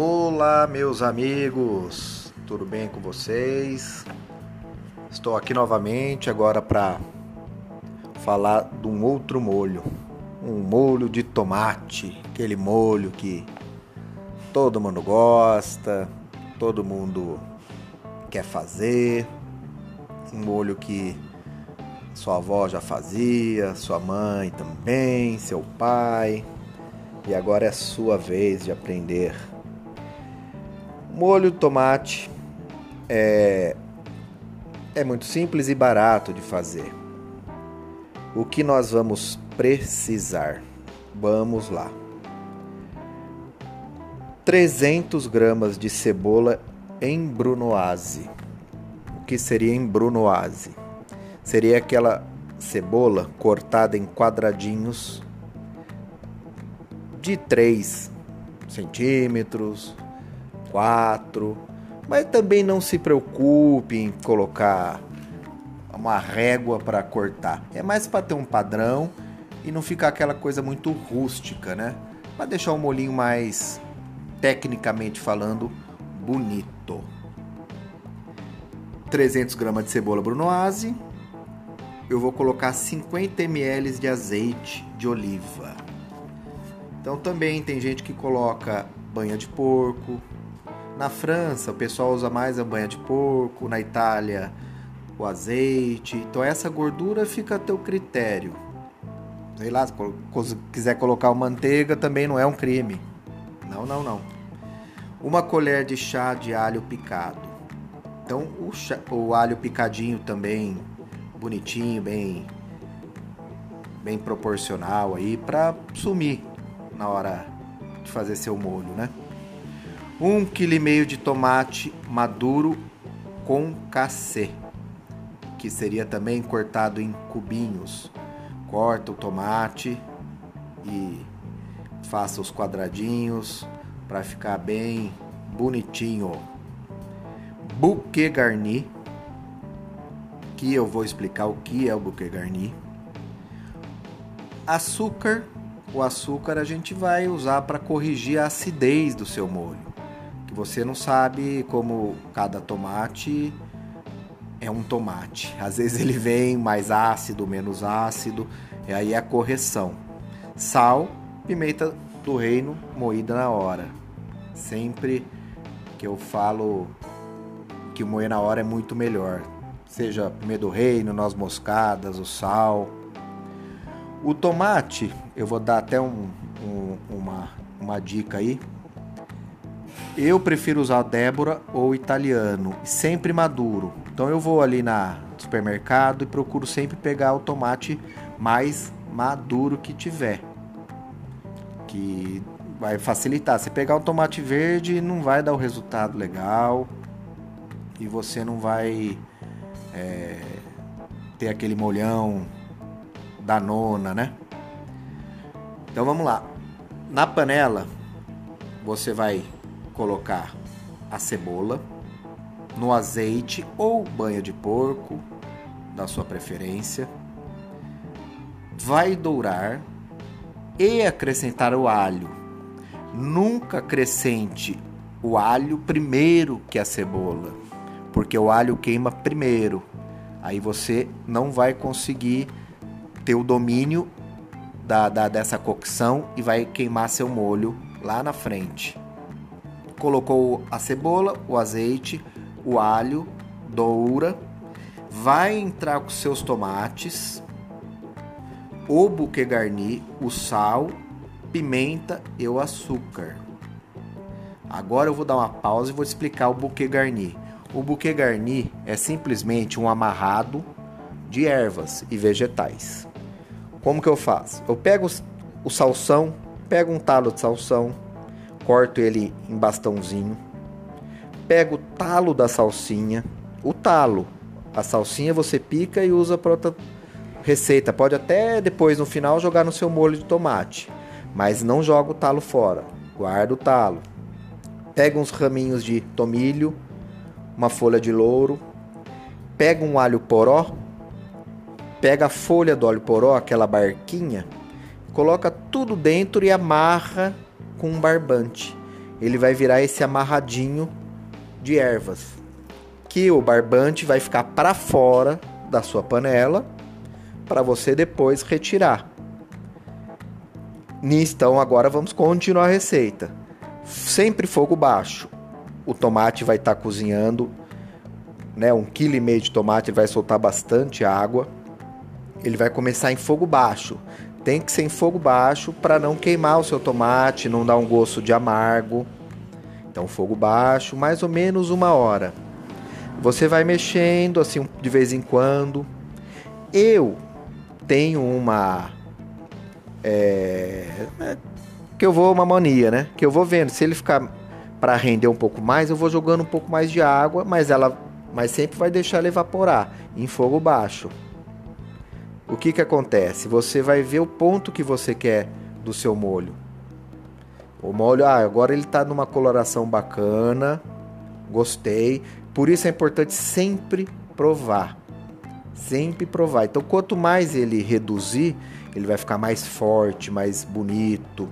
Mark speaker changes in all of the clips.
Speaker 1: Olá, meus amigos, tudo bem com vocês? Estou aqui novamente agora para falar de um outro molho, um molho de tomate, aquele molho que todo mundo gosta, todo mundo quer fazer, um molho que sua avó já fazia, sua mãe também, seu pai, e agora é sua vez de aprender. Molho tomate é, é muito simples e barato de fazer. O que nós vamos precisar? Vamos lá. 300 gramas de cebola em brunoise. O que seria em brunoise? Seria aquela cebola cortada em quadradinhos de 3 centímetros, 4, mas também não se preocupe em colocar uma régua para cortar. É mais para ter um padrão e não ficar aquela coisa muito rústica, né? Para deixar o molinho mais tecnicamente falando bonito. 300 gramas de cebola brunoise. Eu vou colocar 50 ml de azeite de oliva. Então também tem gente que coloca banha de porco. Na França o pessoal usa mais a banha de porco, na Itália o azeite. Então essa gordura fica a teu critério. Sei lá, se quiser colocar manteiga também não é um crime. Não, não, não. Uma colher de chá de alho picado. Então o, chá, o alho picadinho também bonitinho, bem bem proporcional aí para sumir na hora de fazer seu molho, né? Um quilo e meio de tomate maduro com cacê que seria também cortado em cubinhos. Corta o tomate e faça os quadradinhos para ficar bem bonitinho. Bouquet garni, que eu vou explicar o que é o bouquet garni. Açúcar, o açúcar a gente vai usar para corrigir a acidez do seu molho. Você não sabe como cada tomate é um tomate. Às vezes ele vem mais ácido, menos ácido, e aí é a correção. Sal, pimenta do reino moída na hora. Sempre que eu falo que moer na hora é muito melhor. Seja pimenta do reino, noz moscadas, o sal. O tomate, eu vou dar até um, um, uma, uma dica aí. Eu prefiro usar Débora ou italiano, sempre maduro. Então eu vou ali na supermercado e procuro sempre pegar o tomate mais maduro que tiver. Que vai facilitar. Se pegar um tomate verde, não vai dar o resultado legal e você não vai é, ter aquele molhão da nona, né? Então vamos lá. Na panela, você vai colocar a cebola no azeite ou banha de porco, da sua preferência. Vai dourar e acrescentar o alho. Nunca acrescente o alho primeiro que a cebola, porque o alho queima primeiro. Aí você não vai conseguir ter o domínio da, da, dessa cocção e vai queimar seu molho lá na frente. Colocou a cebola, o azeite, o alho, doura, vai entrar com seus tomates, o buquê garni, o sal, pimenta e o açúcar. Agora eu vou dar uma pausa e vou explicar o buquê garni. O buquê garni é simplesmente um amarrado de ervas e vegetais. Como que eu faço? Eu pego o salsão, pego um talo de salsão, corto ele em bastãozinho, pega o talo da salsinha, o talo. A salsinha você pica e usa para outra receita. Pode até depois no final jogar no seu molho de tomate, mas não joga o talo fora. Guarda o talo. Pega uns raminhos de tomilho, uma folha de louro, pega um alho poró, pega a folha do alho poró, aquela barquinha, coloca tudo dentro e amarra com um barbante ele vai virar esse amarradinho de ervas, que o barbante vai ficar para fora da sua panela para você depois retirar. Então agora vamos continuar a receita. Sempre fogo baixo. O tomate vai estar tá cozinhando, né? Um quilo e meio de tomate vai soltar bastante água. Ele vai começar em fogo baixo. Tem que ser em fogo baixo para não queimar o seu tomate, não dar um gosto de amargo. Então fogo baixo, mais ou menos uma hora. Você vai mexendo assim de vez em quando. Eu tenho uma é, é, que eu vou uma mania, né? Que eu vou vendo se ele ficar para render um pouco mais, eu vou jogando um pouco mais de água, mas ela mas sempre vai deixar ela evaporar em fogo baixo. O que que acontece? Você vai ver o ponto que você quer do seu molho. O molho, ah, agora ele está numa coloração bacana, gostei. Por isso é importante sempre provar. Sempre provar. Então, quanto mais ele reduzir, ele vai ficar mais forte, mais bonito.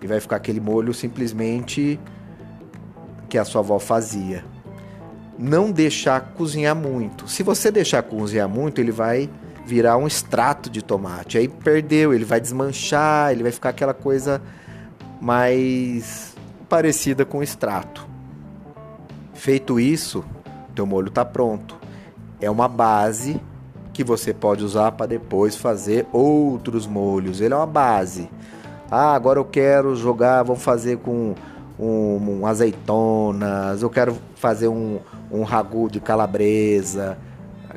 Speaker 1: E vai ficar aquele molho simplesmente que a sua avó fazia. Não deixar cozinhar muito. Se você deixar cozinhar muito, ele vai virar um extrato de tomate. Aí perdeu, ele vai desmanchar, ele vai ficar aquela coisa mais parecida com extrato. Feito isso, teu molho está pronto. É uma base que você pode usar para depois fazer outros molhos. Ele é uma base. Ah, agora eu quero jogar, vamos fazer com um, um azeitonas, eu quero fazer um, um ragu de calabresa,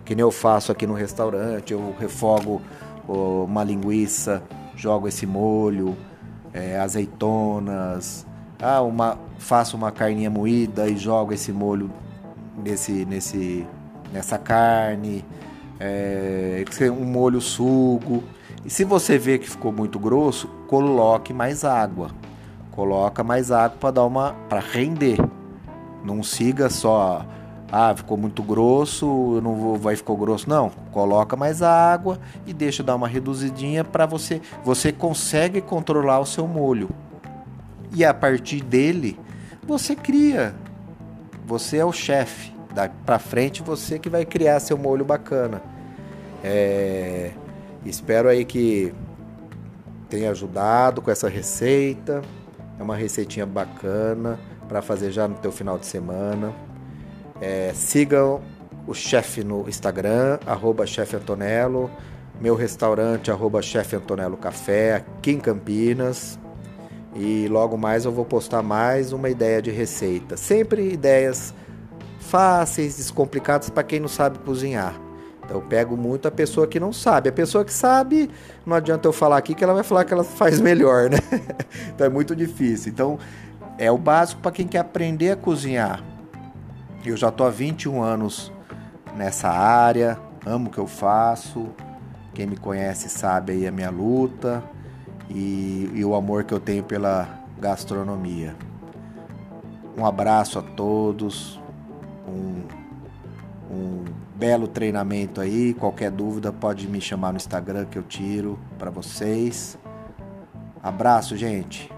Speaker 1: que nem eu faço aqui no restaurante, eu refogo uma linguiça, jogo esse molho, é, azeitonas, ah, uma, faço uma carninha moída e jogo esse molho nesse, nesse, nessa carne é, um molho sugo. E se você vê que ficou muito grosso, coloque mais água. Coloca mais água para dar uma para render. Não siga só ah, ficou muito grosso, não vou, vai ficar grosso. Não, coloca mais água e deixa dar uma reduzidinha para você. Você consegue controlar o seu molho. E a partir dele, você cria. Você é o chefe daqui para frente você que vai criar seu molho bacana. É, espero aí que tenha ajudado com essa receita. É uma receitinha bacana para fazer já no teu final de semana. É, sigam o chefe no Instagram, arroba chefe Antonello, meu restaurante, arroba chefe Antonello Café, aqui em Campinas. E logo mais eu vou postar mais uma ideia de receita. Sempre ideias fáceis, descomplicadas para quem não sabe cozinhar. Então eu pego muito a pessoa que não sabe. A pessoa que sabe, não adianta eu falar aqui que ela vai falar que ela faz melhor, né? então é muito difícil. Então é o básico para quem quer aprender a cozinhar. Eu já estou há 21 anos nessa área, amo o que eu faço. Quem me conhece sabe aí a minha luta e, e o amor que eu tenho pela gastronomia. Um abraço a todos, um, um belo treinamento aí. Qualquer dúvida pode me chamar no Instagram que eu tiro para vocês. Abraço, gente.